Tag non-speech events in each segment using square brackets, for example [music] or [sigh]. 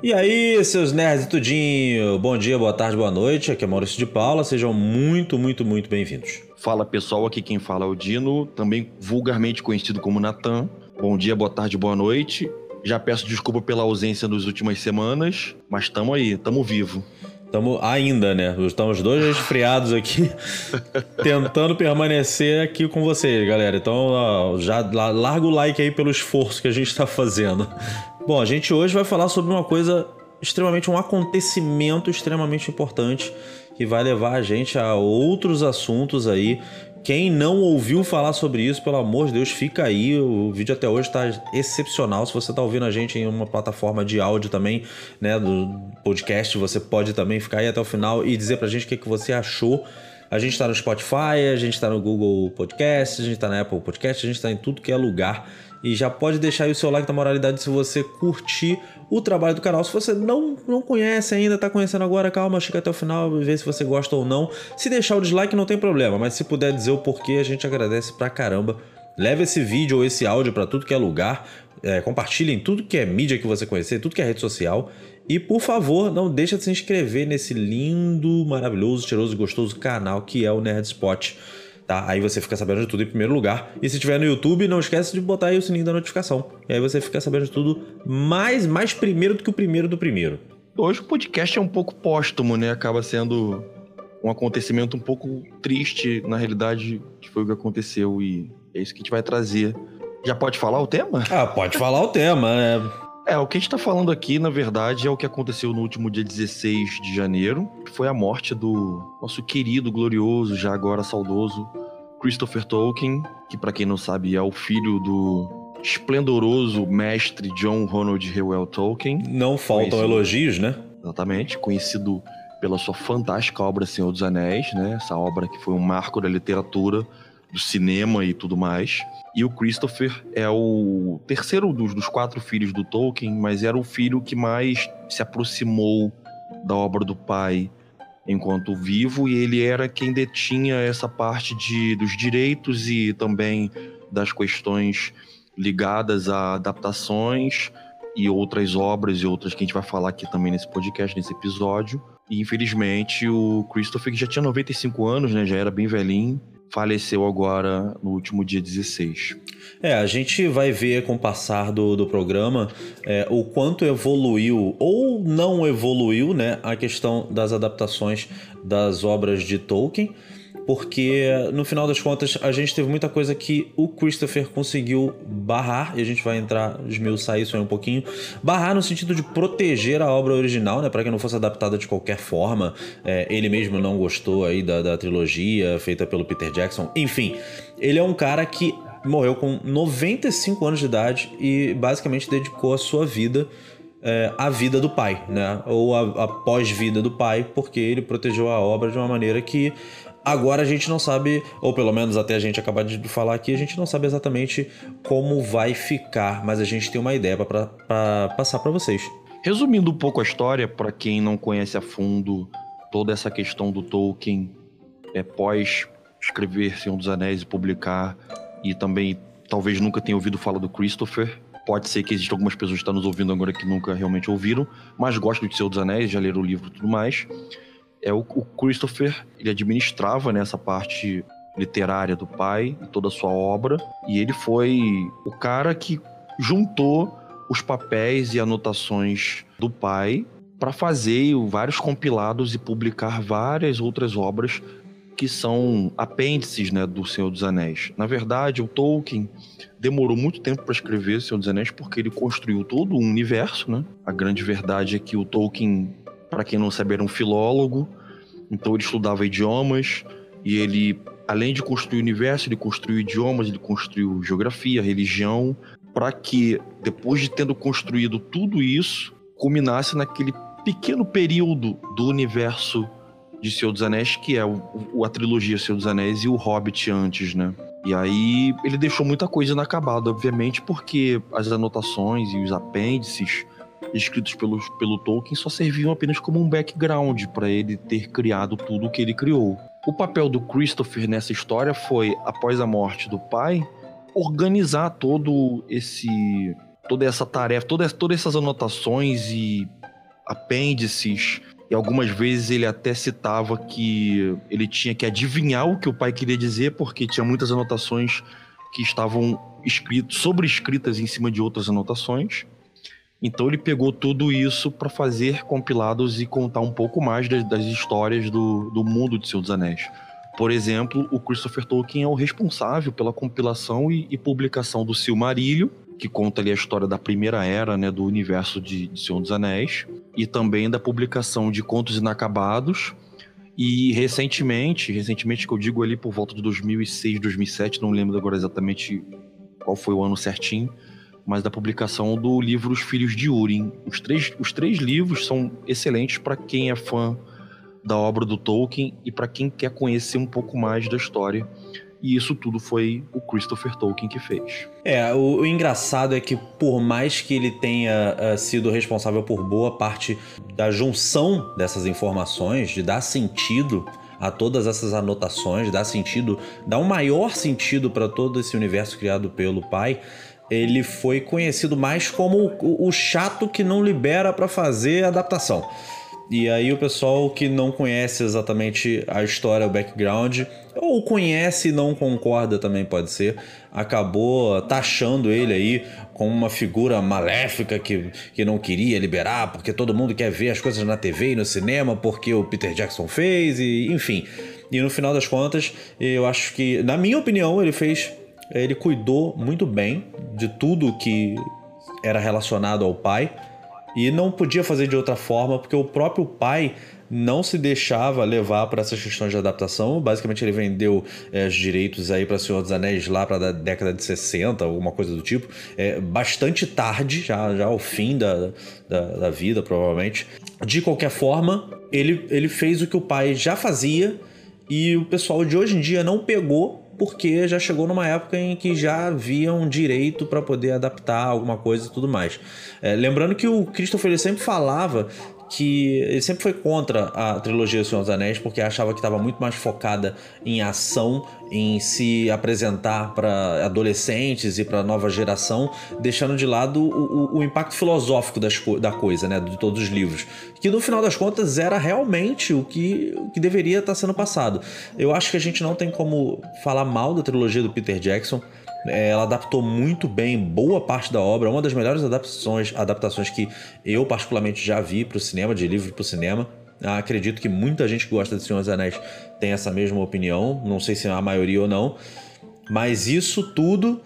E aí, seus nerds e tudinho, bom dia, boa tarde, boa noite, aqui é Maurício de Paula, sejam muito, muito, muito bem-vindos. Fala pessoal, aqui quem fala é o Dino, também vulgarmente conhecido como Natan. Bom dia, boa tarde, boa noite. Já peço desculpa pela ausência nas últimas semanas, mas tamo aí, tamo vivo. Estamos ainda, né? Estamos dois resfriados aqui, [laughs] tentando permanecer aqui com vocês, galera. Então, ó, já larga o like aí pelo esforço que a gente está fazendo. Bom, a gente hoje vai falar sobre uma coisa extremamente, um acontecimento extremamente importante que vai levar a gente a outros assuntos aí. Quem não ouviu falar sobre isso, pelo amor de Deus, fica aí. O vídeo até hoje está excepcional. Se você está ouvindo a gente em uma plataforma de áudio também, né, do podcast, você pode também ficar aí até o final e dizer pra gente o que, que você achou. A gente está no Spotify, a gente está no Google Podcast, a gente está na Apple Podcast, a gente está em tudo que é lugar. E já pode deixar aí o seu like da moralidade se você curtir o trabalho do canal. Se você não, não conhece ainda, tá conhecendo agora, calma, chega até o final e vê se você gosta ou não. Se deixar o dislike não tem problema, mas se puder dizer o porquê, a gente agradece pra caramba. Leve esse vídeo ou esse áudio para tudo que é lugar. É, compartilhem tudo que é mídia que você conhecer, tudo que é rede social. E por favor, não deixa de se inscrever nesse lindo, maravilhoso, cheiroso e gostoso canal que é o Nerd Spot tá? Aí você fica sabendo de tudo em primeiro lugar. E se tiver no YouTube, não esquece de botar aí o sininho da notificação. E aí você fica sabendo de tudo mais, mais primeiro do que o primeiro do primeiro. Hoje o podcast é um pouco póstumo, né? Acaba sendo um acontecimento um pouco triste, na realidade, que foi o que aconteceu e é isso que a gente vai trazer. Já pode falar o tema? Ah, pode falar o tema, né? É, o que a gente tá falando aqui, na verdade, é o que aconteceu no último dia 16 de janeiro, que foi a morte do nosso querido, glorioso, já agora saudoso Christopher Tolkien, que para quem não sabe é o filho do esplendoroso mestre John Ronald Reuel Tolkien. Não faltam elogios, né? Exatamente, conhecido pela sua fantástica obra Senhor dos Anéis, né? Essa obra que foi um marco da literatura, do cinema e tudo mais. E o Christopher é o terceiro dos, dos quatro filhos do Tolkien, mas era o filho que mais se aproximou da obra do pai enquanto vivo, e ele era quem detinha essa parte de, dos direitos e também das questões ligadas a adaptações e outras obras e outras que a gente vai falar aqui também nesse podcast, nesse episódio. E infelizmente o Christopher, que já tinha 95 anos, né, já era bem velhinho, faleceu agora no último dia 16. É, a gente vai ver com o passar do, do programa é, o quanto evoluiu ou não evoluiu né, a questão das adaptações das obras de Tolkien porque no final das contas a gente teve muita coisa que o Christopher conseguiu barrar, e a gente vai entrar, esmiuçar isso aí um pouquinho. Barrar no sentido de proteger a obra original, né, para que não fosse adaptada de qualquer forma. É, ele mesmo não gostou aí da, da trilogia feita pelo Peter Jackson. Enfim, ele é um cara que morreu com 95 anos de idade e basicamente dedicou a sua vida é, a vida do pai, né? Ou a, a pós-vida do pai, porque ele protegeu a obra de uma maneira que Agora a gente não sabe, ou pelo menos até a gente acabar de falar aqui, a gente não sabe exatamente como vai ficar, mas a gente tem uma ideia para passar para vocês. Resumindo um pouco a história, para quem não conhece a fundo toda essa questão do Tolkien, é, pós escrever Senhor dos Anéis e publicar, e também talvez nunca tenha ouvido falar do Christopher. Pode ser que existam algumas pessoas que estão nos ouvindo agora que nunca realmente ouviram, mas gostam de Senhor dos Anéis, já leram o livro e tudo mais é o, o Christopher, ele administrava nessa né, parte literária do pai toda a sua obra, e ele foi o cara que juntou os papéis e anotações do pai para fazer vários compilados e publicar várias outras obras que são apêndices né, do Senhor dos Anéis. Na verdade, o Tolkien demorou muito tempo para escrever o Senhor dos Anéis porque ele construiu todo um universo. Né? A grande verdade é que o Tolkien para quem não sabe, era um filólogo, então ele estudava idiomas e ele, além de construir o universo, ele construiu idiomas, ele construiu geografia, religião, para que, depois de tendo construído tudo isso, culminasse naquele pequeno período do universo de Senhor dos Anéis, que é o, a trilogia Senhor dos Anéis e o Hobbit antes, né? E aí ele deixou muita coisa inacabada, obviamente, porque as anotações e os apêndices escritos pelo, pelo Tolkien só serviam apenas como um background para ele ter criado tudo o que ele criou. O papel do Christopher nessa história foi, após a morte do pai, organizar todo esse toda essa tarefa, todas, todas essas anotações e apêndices, e algumas vezes ele até citava que ele tinha que adivinhar o que o pai queria dizer, porque tinha muitas anotações que estavam escritas, sobrescritas em cima de outras anotações. Então ele pegou tudo isso para fazer compilados e contar um pouco mais das, das histórias do, do mundo de Senhor dos Anéis. Por exemplo, o Christopher Tolkien é o responsável pela compilação e, e publicação do Silmarillion, que conta ali a história da primeira era né, do universo de, de Senhor dos Anéis, e também da publicação de Contos Inacabados. E recentemente, recentemente que eu digo ali por volta de 2006, 2007, não lembro agora exatamente qual foi o ano certinho, mas da publicação do livro Os Filhos de Urim. Os três, os três livros são excelentes para quem é fã da obra do Tolkien e para quem quer conhecer um pouco mais da história. E isso tudo foi o Christopher Tolkien que fez. É, o, o engraçado é que por mais que ele tenha uh, sido responsável por boa parte da junção dessas informações, de dar sentido a todas essas anotações, dar sentido, dar um maior sentido para todo esse universo criado pelo pai, ele foi conhecido mais como o, o chato que não libera para fazer adaptação. E aí o pessoal que não conhece exatamente a história, o background, ou conhece e não concorda também pode ser, acabou taxando ele aí como uma figura maléfica que, que não queria liberar, porque todo mundo quer ver as coisas na TV e no cinema, porque o Peter Jackson fez, e enfim. E no final das contas, eu acho que, na minha opinião, ele fez ele cuidou muito bem de tudo que era relacionado ao pai e não podia fazer de outra forma porque o próprio pai não se deixava levar para essas questões de adaptação. Basicamente, ele vendeu é, os direitos aí para Senhor dos Anéis lá para a década de 60, alguma coisa do tipo. É, bastante tarde, já, já ao fim da, da, da vida, provavelmente. De qualquer forma, ele, ele fez o que o pai já fazia e o pessoal de hoje em dia não pegou porque já chegou numa época em que já havia um direito para poder adaptar alguma coisa e tudo mais. É, lembrando que o Christopher sempre falava que ele sempre foi contra a trilogia do Senhor dos Anéis porque achava que estava muito mais focada em ação, em se apresentar para adolescentes e para nova geração, deixando de lado o, o, o impacto filosófico das, da coisa, né, de todos os livros, que no final das contas era realmente o que, o que deveria estar tá sendo passado. Eu acho que a gente não tem como falar mal da trilogia do Peter Jackson. É, ela adaptou muito bem boa parte da obra, uma das melhores adaptações, adaptações que eu particularmente já vi para o cinema, de livro para o cinema. Ah, acredito que muita gente que gosta de Senhor dos Anéis tem essa mesma opinião, não sei se é a maioria ou não, mas isso tudo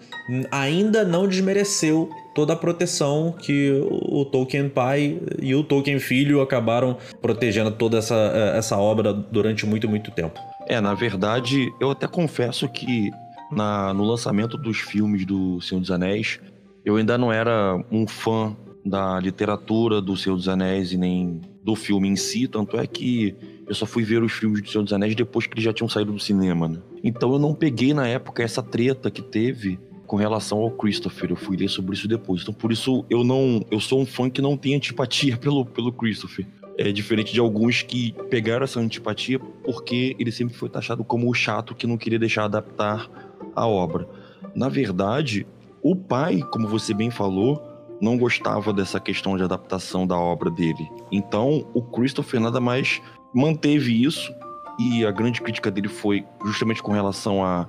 ainda não desmereceu toda a proteção que o Tolkien pai e o Tolkien filho acabaram protegendo toda essa, essa obra durante muito, muito tempo. É, na verdade, eu até confesso que na, no lançamento dos filmes do Senhor dos Anéis, eu ainda não era um fã da literatura do Senhor dos Anéis e nem do filme em si, tanto é que eu só fui ver os filmes do Senhor dos Anéis depois que eles já tinham saído do cinema, né? Então eu não peguei na época essa treta que teve com relação ao Christopher, eu fui ler sobre isso depois. Então por isso eu não, eu sou um fã que não tem antipatia [laughs] pelo, pelo Christopher. É diferente de alguns que pegaram essa antipatia porque ele sempre foi taxado como o chato que não queria deixar adaptar a obra. Na verdade, o pai, como você bem falou, não gostava dessa questão de adaptação da obra dele. Então, o Christopher nada mais manteve isso e a grande crítica dele foi justamente com relação a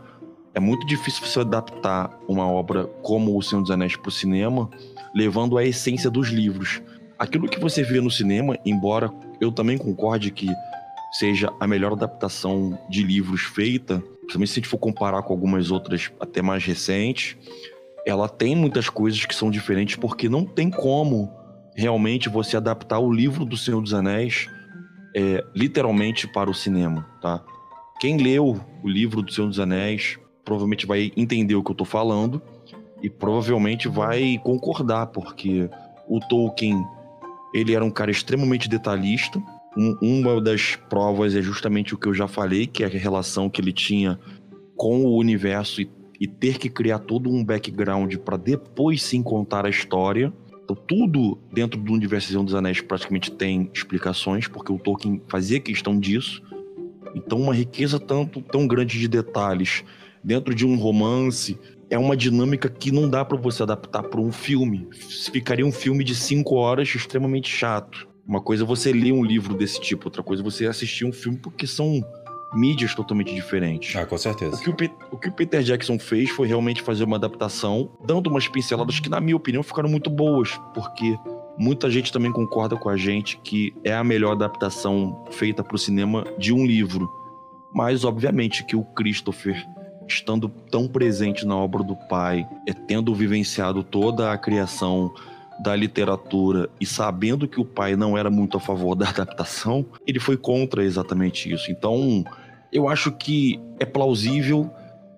é muito difícil você adaptar uma obra como O Senhor dos Anéis para o cinema, levando a essência dos livros. Aquilo que você vê no cinema, embora eu também concorde que seja a melhor adaptação de livros feita, principalmente se a gente for comparar com algumas outras até mais recentes, ela tem muitas coisas que são diferentes porque não tem como realmente você adaptar o livro do Senhor dos Anéis é, literalmente para o cinema, tá? Quem leu o livro do Senhor dos Anéis provavelmente vai entender o que eu tô falando e provavelmente vai concordar, porque o Tolkien ele era um cara extremamente detalhista, um, uma das provas é justamente o que eu já falei, que é a relação que ele tinha com o universo e, e ter que criar todo um background para depois sim contar a história. Então, tudo dentro do universo dos Anéis praticamente tem explicações, porque o Tolkien fazia questão disso. Então, uma riqueza tanto tão grande de detalhes dentro de um romance é uma dinâmica que não dá para você adaptar para um filme. Ficaria um filme de cinco horas extremamente chato. Uma coisa é você ler um livro desse tipo, outra coisa é você assistir um filme, porque são mídias totalmente diferentes. Ah, com certeza. O que o, o que o, Peter Jackson fez foi realmente fazer uma adaptação, dando umas pinceladas que, na minha opinião, ficaram muito boas, porque muita gente também concorda com a gente que é a melhor adaptação feita para o cinema de um livro. Mas, obviamente, que o Christopher, estando tão presente na obra do pai, é, tendo vivenciado toda a criação da literatura e sabendo que o pai não era muito a favor [laughs] da adaptação, ele foi contra exatamente isso. Então, eu acho que é plausível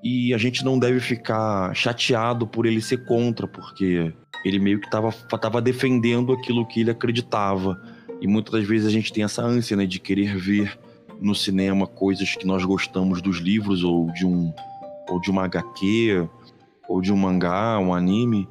e a gente não deve ficar chateado por ele ser contra, porque ele meio que estava defendendo aquilo que ele acreditava. E muitas das vezes a gente tem essa ânsia né, de querer ver no cinema coisas que nós gostamos dos livros ou de um ou de uma HQ ou de um mangá, um anime,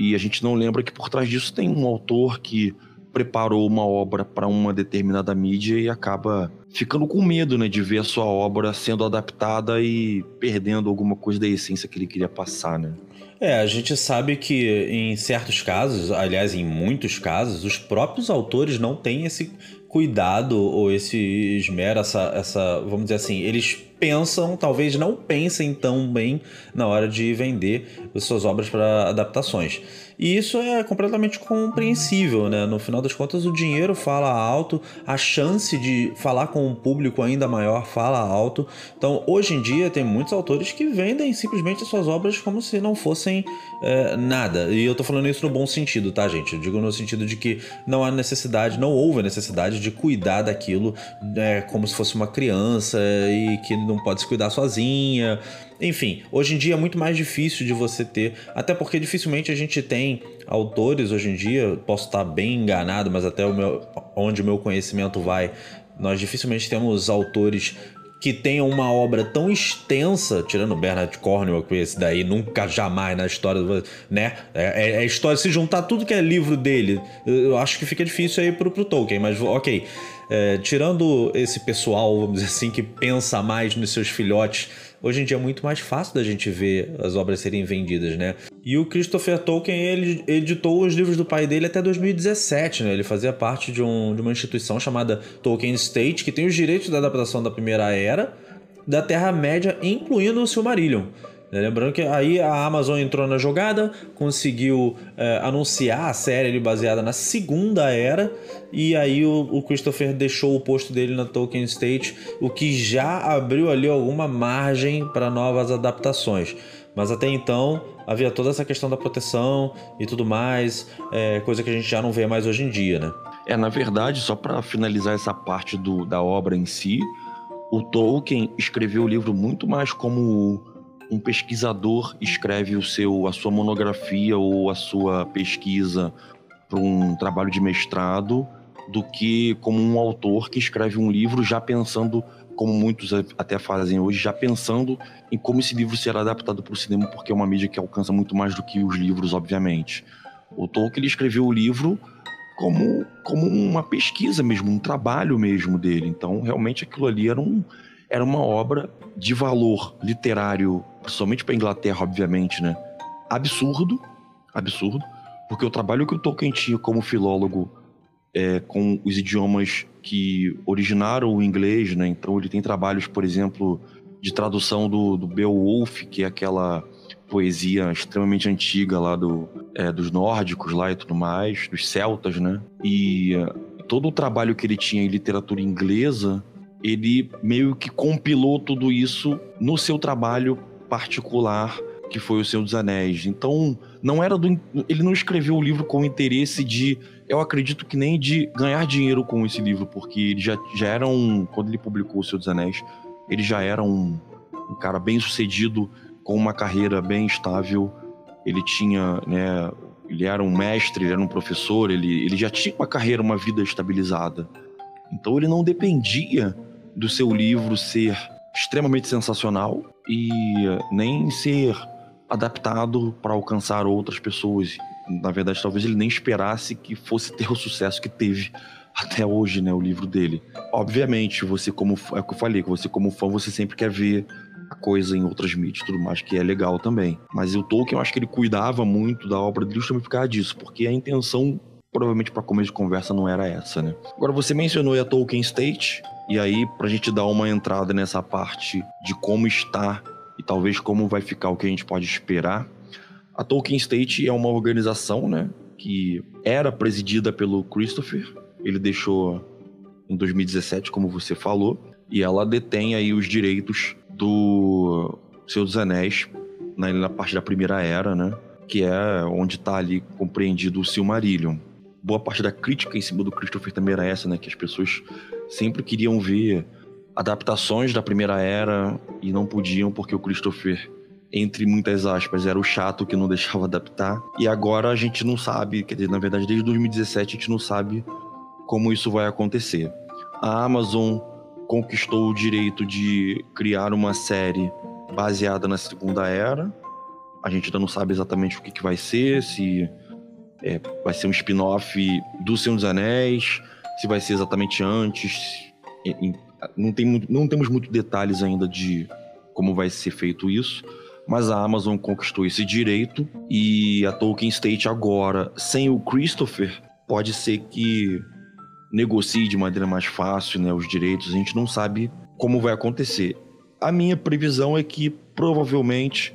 e a gente não lembra que por trás disso tem um autor que preparou uma obra para uma determinada mídia e acaba ficando com medo, né, de ver a sua obra sendo adaptada e perdendo alguma coisa da essência que ele queria passar, né? É, a gente sabe que em certos casos, aliás, em muitos casos, os próprios autores não têm esse cuidado ou esse esmero, essa, essa, vamos dizer assim, eles pensam, talvez não pensem tão bem na hora de vender as suas obras para adaptações. E isso é completamente compreensível, né? No final das contas, o dinheiro fala alto, a chance de falar com um público ainda maior fala alto. Então, hoje em dia, tem muitos autores que vendem simplesmente as suas obras como se não fossem é, nada. E eu tô falando isso no bom sentido, tá, gente? Eu digo no sentido de que não há necessidade, não houve necessidade de cuidar daquilo é, como se fosse uma criança e que não pode se cuidar sozinha. Enfim, hoje em dia é muito mais difícil de você ter, até porque dificilmente a gente tem autores hoje em dia, posso estar bem enganado, mas até o meu, onde o meu conhecimento vai, nós dificilmente temos autores que tenham uma obra tão extensa, tirando Bernard Cornwell, que esse daí nunca jamais na história, né? É, é, é história, se juntar tudo que é livro dele, eu acho que fica difícil aí pro, pro Tolkien, mas ok. É, tirando esse pessoal, vamos dizer assim, que pensa mais nos seus filhotes hoje em dia é muito mais fácil da gente ver as obras serem vendidas, né? E o Christopher Tolkien, ele editou os livros do pai dele até 2017, né? Ele fazia parte de, um, de uma instituição chamada Tolkien State, que tem os direitos da adaptação da Primeira Era da Terra-média, incluindo o Silmarillion. Lembrando que aí a Amazon entrou na jogada, conseguiu é, anunciar a série baseada na Segunda Era, e aí o, o, Christopher deixou o posto dele na Tolkien State, o que já abriu ali alguma margem para novas adaptações. Mas até então havia toda essa questão da proteção e tudo mais, é, coisa que a gente já não vê mais hoje em dia, né? É, na verdade, só para finalizar essa parte do, da obra em si, o Tolkien escreveu o livro muito mais como um pesquisador escreve o seu, a sua monografia ou a sua pesquisa para um trabalho de mestrado do que como um autor que escreve um livro já pensando, como muitos até fazem hoje, já pensando em como esse livro será adaptado para o cinema, porque é uma mídia que alcança muito mais do que os livros, obviamente. O Tolkien escreveu o livro como, como uma pesquisa mesmo, um trabalho mesmo dele. Então, realmente aquilo ali era, um, era uma obra de valor literário principalmente para Inglaterra, obviamente, né? Absurdo, absurdo, porque o trabalho que o Tolkien tinha como filólogo é, com os idiomas que originaram o inglês, né? Então ele tem trabalhos, por exemplo, de tradução do, do Beowulf, que é aquela poesia extremamente antiga lá do, é, dos nórdicos lá e tudo mais, dos celtas, né? E uh, todo o trabalho que ele tinha em literatura inglesa, ele meio que compilou tudo isso no seu trabalho particular que foi o Senhor dos Anéis. Então, não era do, ele não escreveu o livro com o interesse de, eu acredito que nem de ganhar dinheiro com esse livro, porque ele já, já era um, quando ele publicou o Senhor dos Anéis, ele já era um, um cara bem sucedido, com uma carreira bem estável. Ele tinha, né, ele era um mestre, ele era um professor, ele, ele já tinha uma carreira, uma vida estabilizada. Então ele não dependia do seu livro ser extremamente sensacional e nem ser adaptado para alcançar outras pessoas. Na verdade, talvez ele nem esperasse que fosse ter o sucesso que teve até hoje, né, o livro dele. Obviamente, você como é o que eu falei, que você como fã você sempre quer ver a coisa em outras mídias, tudo mais que é legal também. Mas o Tolkien, eu acho que ele cuidava muito da obra dele justamente por causa disso, porque a intenção provavelmente para começo de conversa não era essa, né? Agora você mencionou a Tolkien State, e aí pra gente dar uma entrada nessa parte de como está e talvez como vai ficar o que a gente pode esperar. A Tolkien State é uma organização, né, que era presidida pelo Christopher. Ele deixou em 2017, como você falou, e ela detém aí os direitos do Senhor dos Anéis na, na parte da Primeira Era, né? Que é onde está ali compreendido o Silmarillion. Boa parte da crítica em cima do Christopher também era essa, né? Que as pessoas sempre queriam ver adaptações da Primeira Era e não podiam porque o Christopher entre muitas aspas, era o chato que não deixava adaptar. E agora a gente não sabe, quer dizer, na verdade, desde 2017 a gente não sabe como isso vai acontecer. A Amazon conquistou o direito de criar uma série baseada na Segunda Era. A gente ainda não sabe exatamente o que, que vai ser, se é, vai ser um spin-off do Senhor dos Anéis, se vai ser exatamente antes. Não, tem, não temos muitos detalhes ainda de como vai ser feito isso, mas a Amazon conquistou esse direito e a Tolkien State agora, sem o Christopher, pode ser que negocie de maneira mais fácil né, os direitos. A gente não sabe como vai acontecer. A minha previsão é que provavelmente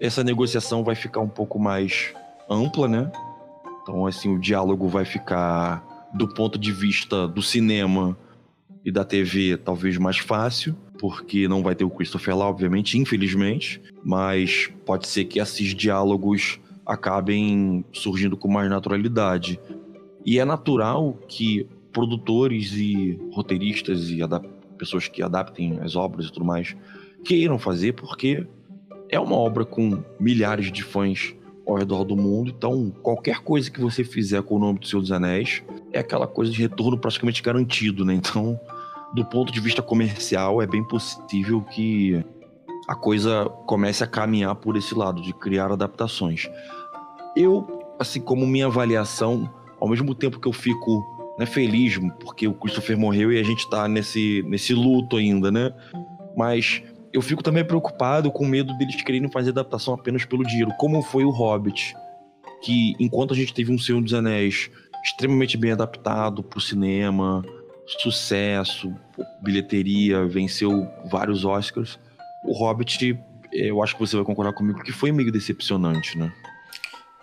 essa negociação vai ficar um pouco mais ampla, né? Então, assim, o diálogo vai ficar do ponto de vista do cinema e da TV talvez mais fácil, porque não vai ter o Christopher lá, obviamente, infelizmente, mas pode ser que esses diálogos acabem surgindo com mais naturalidade. E é natural que produtores e roteiristas e pessoas que adaptem as obras e tudo mais queiram fazer, porque é uma obra com milhares de fãs ao redor do mundo. Então, qualquer coisa que você fizer com o nome do Senhor dos Anéis é aquela coisa de retorno praticamente garantido, né? Então, do ponto de vista comercial, é bem possível que a coisa comece a caminhar por esse lado, de criar adaptações. Eu, assim como minha avaliação, ao mesmo tempo que eu fico né, feliz porque o Christopher morreu e a gente tá nesse, nesse luto ainda, né? Mas eu fico também preocupado com medo deles quererem fazer adaptação apenas pelo dinheiro, como foi o Hobbit, que enquanto a gente teve um Senhor dos Anéis extremamente bem adaptado pro cinema, sucesso, bilheteria, venceu vários Oscars, o Hobbit, eu acho que você vai concordar comigo que foi meio decepcionante, né?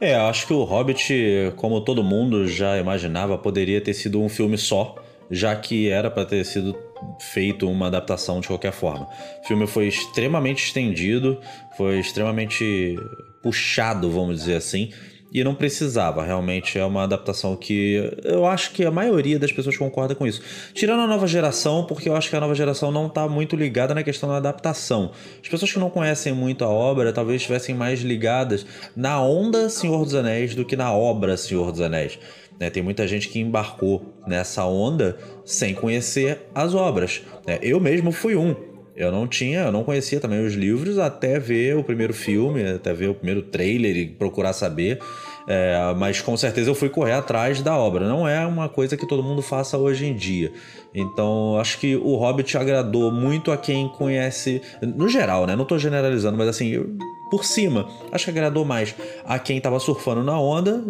É, acho que o Hobbit, como todo mundo já imaginava, poderia ter sido um filme só, já que era para ter sido feito uma adaptação de qualquer forma. O filme foi extremamente estendido, foi extremamente puxado, vamos dizer assim, e não precisava. Realmente é uma adaptação que eu acho que a maioria das pessoas concorda com isso. Tirando a nova geração, porque eu acho que a nova geração não está muito ligada na questão da adaptação. As pessoas que não conhecem muito a obra talvez estivessem mais ligadas na onda Senhor dos Anéis do que na obra Senhor dos Anéis. Né? Tem muita gente que embarcou nessa onda sem conhecer as obras. Né? Eu mesmo fui um. Eu não tinha, eu não conhecia também os livros até ver o primeiro filme, até ver o primeiro trailer e procurar saber. É, mas com certeza eu fui correr atrás da obra. Não é uma coisa que todo mundo faça hoje em dia. Então acho que o Hobbit agradou muito a quem conhece, no geral, né? Não estou generalizando, mas assim, eu, por cima, acho que agradou mais a quem estava surfando na onda,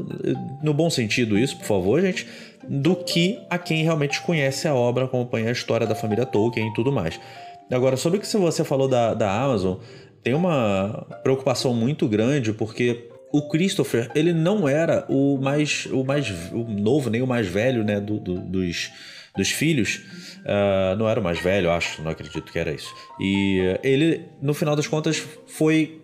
no bom sentido isso, por favor, gente, do que a quem realmente conhece a obra, acompanha a história da família Tolkien e tudo mais. Agora, sobre o que você falou da, da Amazon, tem uma preocupação muito grande porque o Christopher ele não era o mais o mais o novo nem o mais velho né do, do, dos dos filhos. Uh, não era o mais velho acho não acredito que era isso. E ele no final das contas foi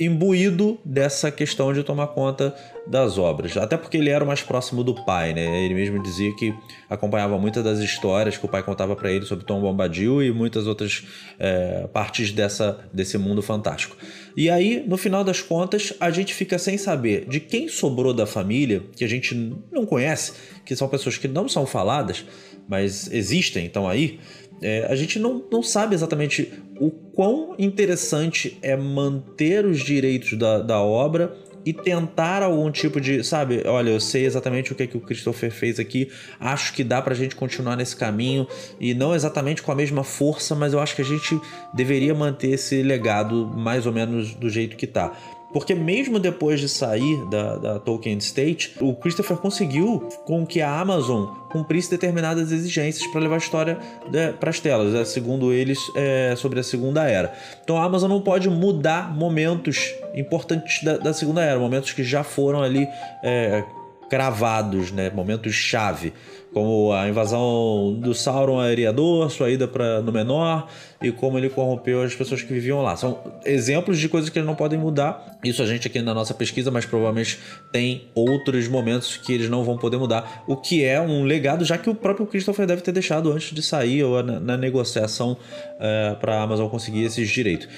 imbuído dessa questão de tomar conta das obras. Até porque ele era o mais próximo do pai, né? Ele mesmo dizia que acompanhava muitas das histórias que o pai contava para ele sobre Tom Bombadil e muitas outras é, partes dessa, desse mundo fantástico. E aí, no final das contas, a gente fica sem saber de quem sobrou da família, que a gente não conhece, que são pessoas que não são faladas, mas existem, estão aí é, a gente não, não sabe exatamente o quão interessante é manter os direitos da, da obra e tentar algum tipo de, sabe, olha, eu sei exatamente o que, é que o Christopher fez aqui, acho que dá pra gente continuar nesse caminho e não exatamente com a mesma força, mas eu acho que a gente deveria manter esse legado mais ou menos do jeito que tá. Porque mesmo depois de sair da, da Tolkien State, o Christopher conseguiu com que a Amazon cumprisse determinadas exigências para levar a história né, para as telas, né, segundo eles, é, sobre a Segunda Era. Então a Amazon não pode mudar momentos importantes da, da Segunda Era, momentos que já foram ali é, cravados, né, momentos chave como a invasão do Sauron a Eriador, sua ida para Númenor e como ele corrompeu as pessoas que viviam lá. São exemplos de coisas que eles não podem mudar. Isso a gente aqui na nossa pesquisa, mas provavelmente tem outros momentos que eles não vão poder mudar, o que é um legado já que o próprio Christopher deve ter deixado antes de sair ou na, na negociação é, para a Amazon conseguir esses direitos.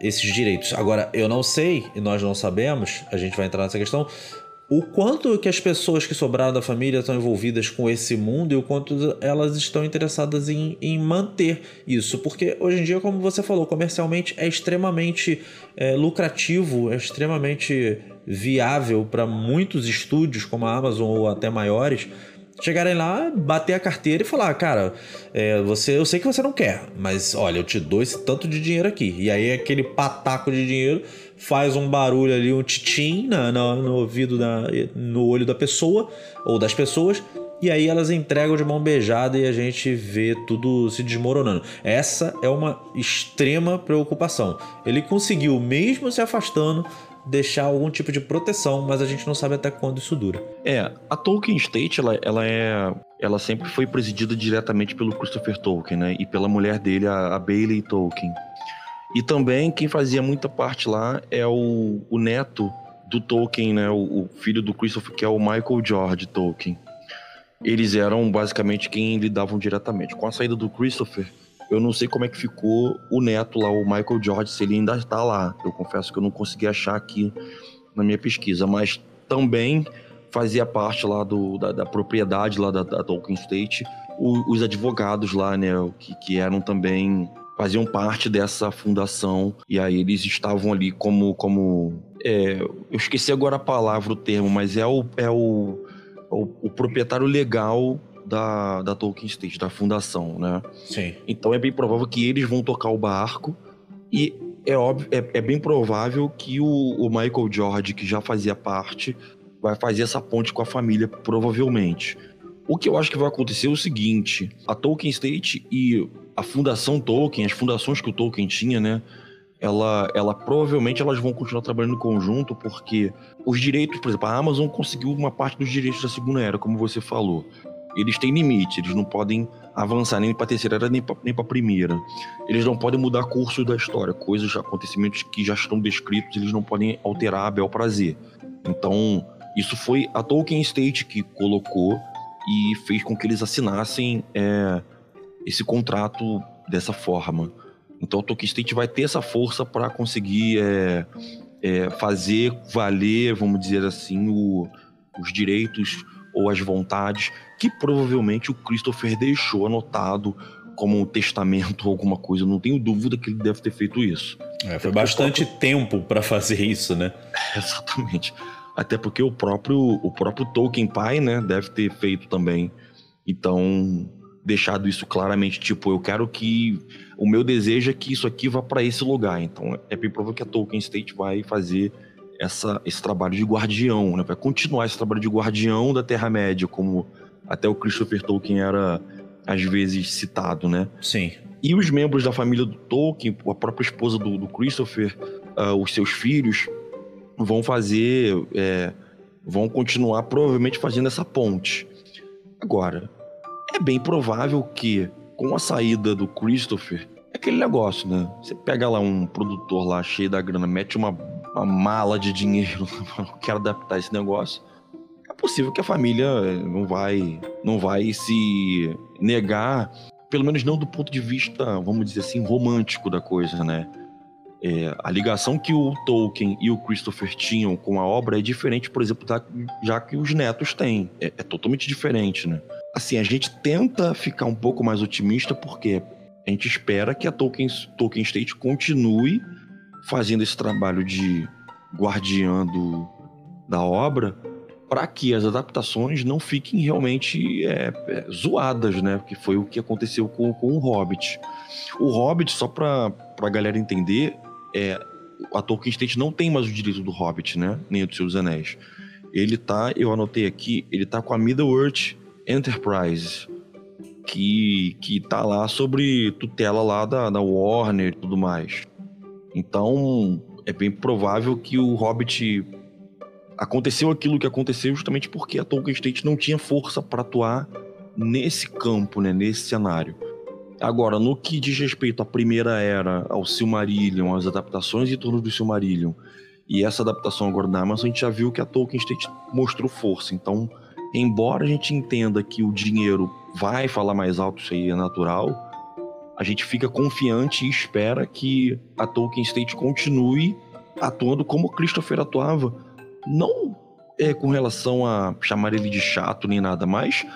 Esses direitos. Agora, eu não sei, e nós não sabemos, a gente vai entrar nessa questão, o quanto que as pessoas que sobraram da família estão envolvidas com esse mundo e o quanto elas estão interessadas em, em manter isso. Porque hoje em dia, como você falou, comercialmente é extremamente é, lucrativo, é extremamente viável para muitos estúdios, como a Amazon ou até maiores, chegarem lá, bater a carteira e falar, cara, é, você, eu sei que você não quer, mas olha, eu te dou esse tanto de dinheiro aqui. E aí aquele pataco de dinheiro faz um barulho ali, um titim na, na, no ouvido, da, no olho da pessoa ou das pessoas. E aí elas entregam de mão beijada e a gente vê tudo se desmoronando. Essa é uma extrema preocupação. Ele conseguiu, mesmo se afastando, deixar algum tipo de proteção, mas a gente não sabe até quando isso dura. É, a Tolkien State, ela, ela é. Ela sempre foi presidida diretamente pelo Christopher Tolkien, né? E pela mulher dele, a, a Bailey Tolkien. E também quem fazia muita parte lá é o, o neto do Tolkien, né? O, o, filho do Christopher, que é o Michael George Tolkien. Eles eram basicamente quem lidavam diretamente. Com a saída do Christopher, eu não sei como é que ficou o neto lá, o Michael George, se ele ainda está lá. Eu confesso que eu não consegui achar aqui na minha pesquisa, mas também fazia parte lá do, da, da propriedade lá da, da Tolkien State, o, os advogados lá, né, que, que eram também faziam parte dessa fundação e aí eles estavam ali como como é, eu esqueci agora a palavra o termo mas é o é o, o, o proprietário legal da, da Tolkien State da fundação né? Sim. Então é bem provável que eles vão tocar o barco e é óbvio é, é bem provável que o, o Michael George que já fazia parte vai fazer essa ponte com a família provavelmente o que eu acho que vai acontecer é o seguinte: a Tolkien State e a Fundação Tolkien, as fundações que o Tolkien tinha, né? Ela, ela provavelmente elas vão continuar trabalhando em conjunto, porque os direitos, por exemplo, a Amazon conseguiu uma parte dos direitos da Segunda Era, como você falou. Eles têm limite, eles não podem avançar nem para a terceira era nem para a primeira. Eles não podem mudar curso da história, coisas, acontecimentos que já estão descritos, eles não podem alterar a bel prazer. Então, isso foi a Tolkien State que colocou e fez com que eles assinassem é, esse contrato dessa forma. Então o Tolkien State vai ter essa força para conseguir é, é, fazer valer, vamos dizer assim, o, os direitos ou as vontades que provavelmente o Christopher deixou anotado como um testamento ou alguma coisa. Eu não tenho dúvida que ele deve ter feito isso. É, foi bastante próprio... tempo para fazer isso, né? [laughs] exatamente. Até porque o próprio, o próprio Tolkien pai, né, deve ter feito também. Então, deixado isso claramente, tipo, eu quero que o meu desejo é que isso aqui vá para esse lugar. Então é bem provável que a Tolkien State vai fazer essa, esse trabalho de guardião, né? vai continuar esse trabalho de guardião da Terra-média, como até o Christopher Tolkien era às vezes citado, né? Sim. E os membros da família do Tolkien, a própria esposa do, do Christopher, uh, os seus filhos, vão fazer, é, vão continuar provavelmente fazendo essa ponte. Agora, é bem provável que, com a saída do Christopher, é aquele negócio, né? Você pega lá um produtor lá cheio da grana, mete uma, uma mala de dinheiro, [laughs] quero adaptar esse negócio. É possível que a família não vai, não vai se negar, pelo menos não do ponto de vista, vamos dizer assim, romântico da coisa, né? É, a ligação que o Tolkien e o Christopher tinham com a obra é diferente, por exemplo, da, já que os netos têm. É, é totalmente diferente, né? assim, a gente tenta ficar um pouco mais otimista porque a gente espera que a Tolkien, Tolkien State continue fazendo esse trabalho de guardiã da obra para que as adaptações não fiquem realmente é, é, zoadas, né? Que foi o que aconteceu com, com o Hobbit. O Hobbit, só para a galera entender, é, a Tolkien State não tem mais o direito do Hobbit, né? Nem dos seus anéis. Ele tá, eu anotei aqui, ele tá com a Middle-earth Enterprise, que, que tá lá sobre tutela lá da, da Warner e tudo mais. Então, é bem provável que o Hobbit aconteceu aquilo que aconteceu justamente porque a Tolkien State não tinha força para atuar nesse campo, né, nesse cenário. Agora, no que diz respeito à primeira era, ao Silmarillion, às adaptações em torno do Silmarillion, e essa adaptação agora da Amazon, a gente já viu que a Tolkien State mostrou força. Então, embora a gente entenda que o dinheiro vai falar mais alto, isso aí é natural, a gente fica confiante e espera que a Tolkien State continue atuando como Christopher atuava. Não é com relação a chamar ele de chato nem nada, mas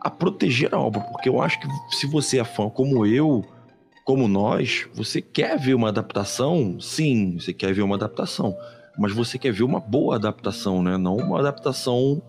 a proteger a obra, porque eu acho que se você é fã como eu, como nós, você quer ver uma adaptação? Sim, você quer ver uma adaptação, mas você quer ver uma boa adaptação, né? Não uma adaptação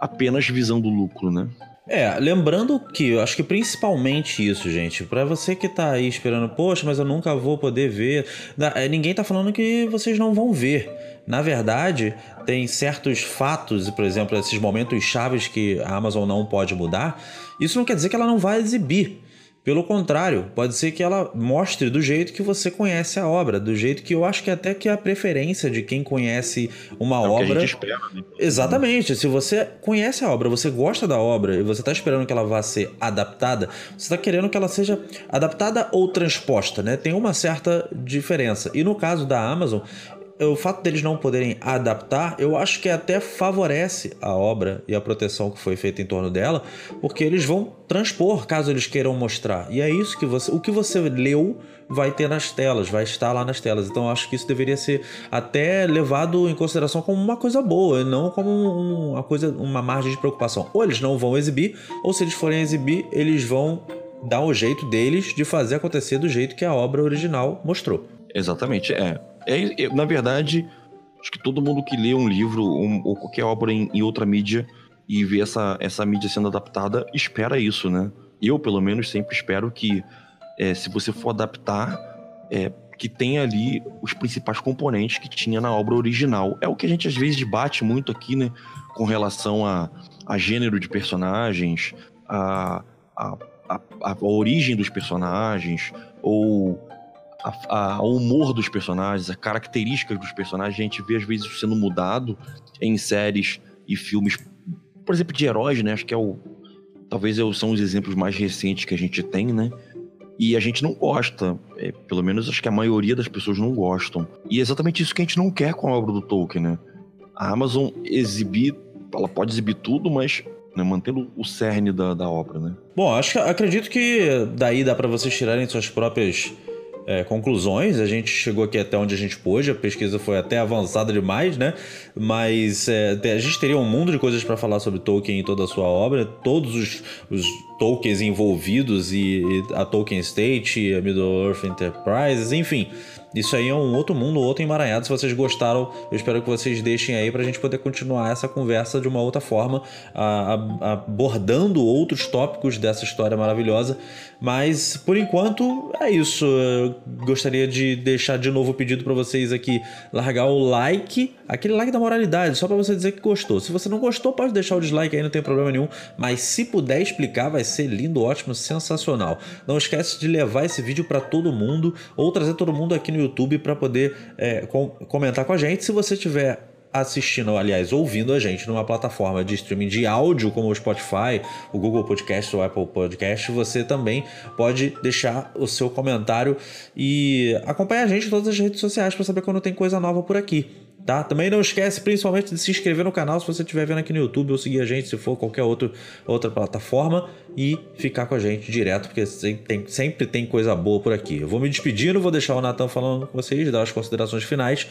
apenas visando lucro, né? É, lembrando que eu acho que principalmente isso, gente, para você que tá aí esperando, poxa, mas eu nunca vou poder ver. É, ninguém tá falando que vocês não vão ver. Na verdade, tem certos fatos, por exemplo, esses momentos chaves que a Amazon não pode mudar. Isso não quer dizer que ela não vai exibir. Pelo contrário, pode ser que ela mostre do jeito que você conhece a obra, do jeito que eu acho que até que é a preferência de quem conhece uma é obra. Espera, né? Exatamente. Se você conhece a obra, você gosta da obra e você está esperando que ela vá ser adaptada, você está querendo que ela seja adaptada ou transposta, né? Tem uma certa diferença. E no caso da Amazon, o fato deles não poderem adaptar, eu acho que até favorece a obra e a proteção que foi feita em torno dela, porque eles vão transpor caso eles queiram mostrar. E é isso que você, o que você leu vai ter nas telas, vai estar lá nas telas. Então acho que isso deveria ser até levado em consideração como uma coisa boa, não como uma coisa, uma margem de preocupação. Ou eles não vão exibir, ou se eles forem exibir, eles vão dar o jeito deles de fazer acontecer do jeito que a obra original mostrou. Exatamente, é. É, é, na verdade, acho que todo mundo que lê um livro um, ou qualquer obra em, em, outra mídia e vê essa, essa mídia sendo adaptada, espera isso, né? Eu, pelo menos, sempre espero que, é, se você for adaptar, é, que tenha ali os principais componentes que tinha na obra original. É o que a gente às vezes debate muito aqui, né? Com relação a, a gênero de personagens, a, a, a, a origem dos personagens, ou a, o humor dos personagens, a característica dos personagens, a gente vê às vezes sendo mudado em séries e filmes, por exemplo, de heróis, né? Acho que é o. Talvez são os exemplos mais recentes que a gente tem, né? E a gente não gosta. É, pelo menos acho que a maioria das pessoas não gostam. E é exatamente isso que a gente não quer com a obra do Tolkien, né? A Amazon exibir. Ela pode exibir tudo, mas né, mantendo o cerne da, da obra, né? Bom, acho que acredito que daí dá para vocês tirarem suas próprias é, conclusões. A gente chegou aqui até onde a gente pôde, a pesquisa foi até avançada demais, né? Mas é, a gente teria um mundo de coisas para falar sobre Tolkien e toda a sua obra, todos os, os Tolkiens envolvidos e, a Tolkien State, a Middle-earth Enterprises, enfim. Isso aí é um outro mundo, outro emaranhado. Se vocês gostaram, eu espero que vocês deixem aí para a gente poder continuar essa conversa de uma outra forma, abordando outros tópicos dessa história maravilhosa. Mas por enquanto é isso. Eu gostaria de deixar de novo o pedido para vocês aqui largar o like, aquele like da moralidade, só para você dizer que gostou. Se você não gostou, pode deixar o dislike aí, não tem problema nenhum. Mas se puder explicar, vai ser lindo, ótimo, sensacional. Não esquece de levar esse vídeo para todo mundo ou trazer todo mundo aqui no YouTube para poder é, com, comentar com a gente. Se você tiver assistindo, aliás, ouvindo a gente numa plataforma de streaming de áudio como o Spotify, o Google Podcast ou o Apple Podcast, você também pode deixar o seu comentário e acompanhar a gente em todas as redes sociais para saber quando tem coisa nova por aqui tá? Também não esquece principalmente de se inscrever no canal se você estiver vendo aqui no YouTube ou seguir a gente se for qualquer outro, outra plataforma e ficar com a gente direto, porque sempre tem, sempre tem coisa boa por aqui. Eu vou me despedindo, vou deixar o Nathan falando com vocês, dar as considerações finais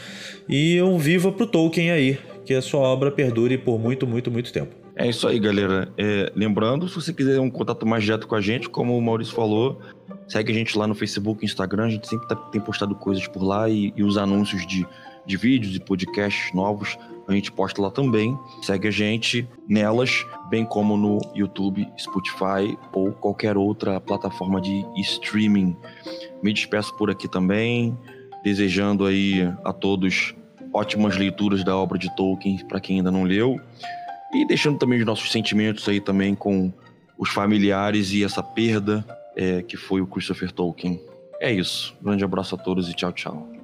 e um viva pro Tolkien aí, que a sua obra perdure por muito, muito, muito tempo. É isso aí, galera. É, lembrando, se você quiser um contato mais direto com a gente, como o Maurício falou, segue a gente lá no Facebook, Instagram. A gente sempre tá, tem postado coisas por lá e, e os anúncios de de vídeos e podcasts novos, a gente posta lá também. Segue a gente nelas, bem como no YouTube, Spotify ou qualquer outra plataforma de streaming. Me despeço por aqui também. desejando aí a todos ótimas leituras da obra de Tolkien para quem ainda não leu e deixando também os nossos sentimentos aí também com os familiares e essa perda é, que foi o Christopher Tolkien. É isso. Grande abraço a todos e tchau, tchau.